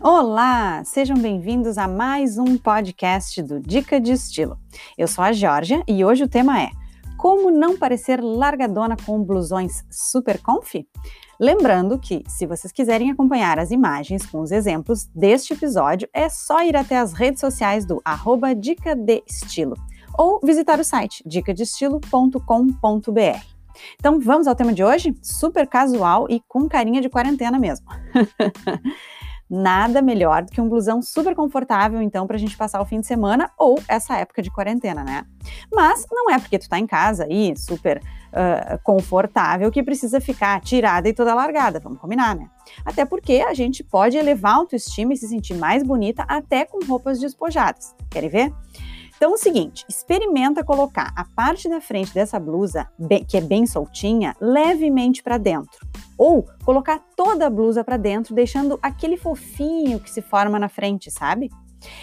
Olá, sejam bem-vindos a mais um podcast do Dica de Estilo. Eu sou a Georgia e hoje o tema é Como não parecer largadona com blusões super comfy? Lembrando que, se vocês quiserem acompanhar as imagens com os exemplos deste episódio, é só ir até as redes sociais do arroba Dica de Estilo ou visitar o site dicadestilo.com.br. Então vamos ao tema de hoje? Super casual e com carinha de quarentena mesmo. Nada melhor do que um blusão super confortável, então, para a gente passar o fim de semana ou essa época de quarentena, né? Mas não é porque tu tá em casa aí, super uh, confortável, que precisa ficar tirada e toda largada, vamos combinar, né? Até porque a gente pode elevar a autoestima e se sentir mais bonita até com roupas despojadas. Querem ver? Então, é o seguinte, experimenta colocar a parte da frente dessa blusa, que é bem soltinha, levemente para dentro ou colocar toda a blusa para dentro, deixando aquele fofinho que se forma na frente, sabe?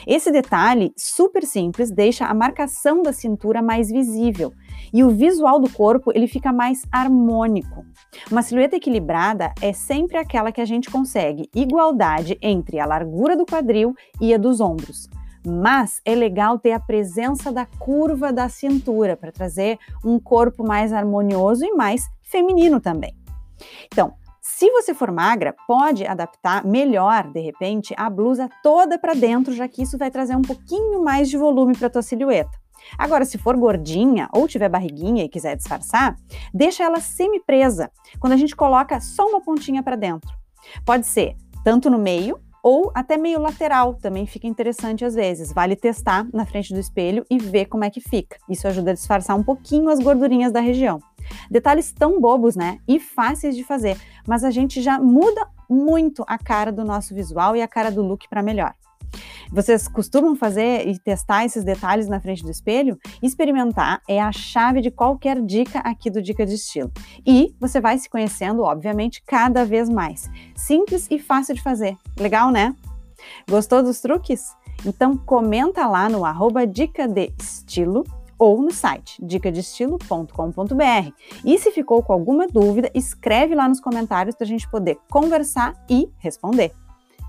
Esse detalhe super simples deixa a marcação da cintura mais visível e o visual do corpo ele fica mais harmônico. Uma silhueta equilibrada é sempre aquela que a gente consegue igualdade entre a largura do quadril e a dos ombros. Mas é legal ter a presença da curva da cintura para trazer um corpo mais harmonioso e mais feminino também. Então, se você for magra, pode adaptar melhor, de repente, a blusa toda para dentro, já que isso vai trazer um pouquinho mais de volume para tua silhueta. Agora, se for gordinha ou tiver barriguinha e quiser disfarçar, deixa ela semi-presa, quando a gente coloca só uma pontinha para dentro. Pode ser tanto no meio ou até meio lateral, também fica interessante às vezes. Vale testar na frente do espelho e ver como é que fica. Isso ajuda a disfarçar um pouquinho as gordurinhas da região. Detalhes tão bobos, né? E fáceis de fazer, mas a gente já muda muito a cara do nosso visual e a cara do look para melhor. Vocês costumam fazer e testar esses detalhes na frente do espelho? Experimentar é a chave de qualquer dica aqui do Dica de Estilo. E você vai se conhecendo, obviamente, cada vez mais. Simples e fácil de fazer. Legal, né? Gostou dos truques? Então comenta lá no arroba Dica de Estilo ou no site dicadestilo.com.br. E se ficou com alguma dúvida, escreve lá nos comentários para a gente poder conversar e responder.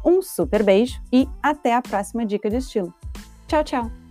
Um super beijo e até a próxima dica de estilo. Tchau, tchau!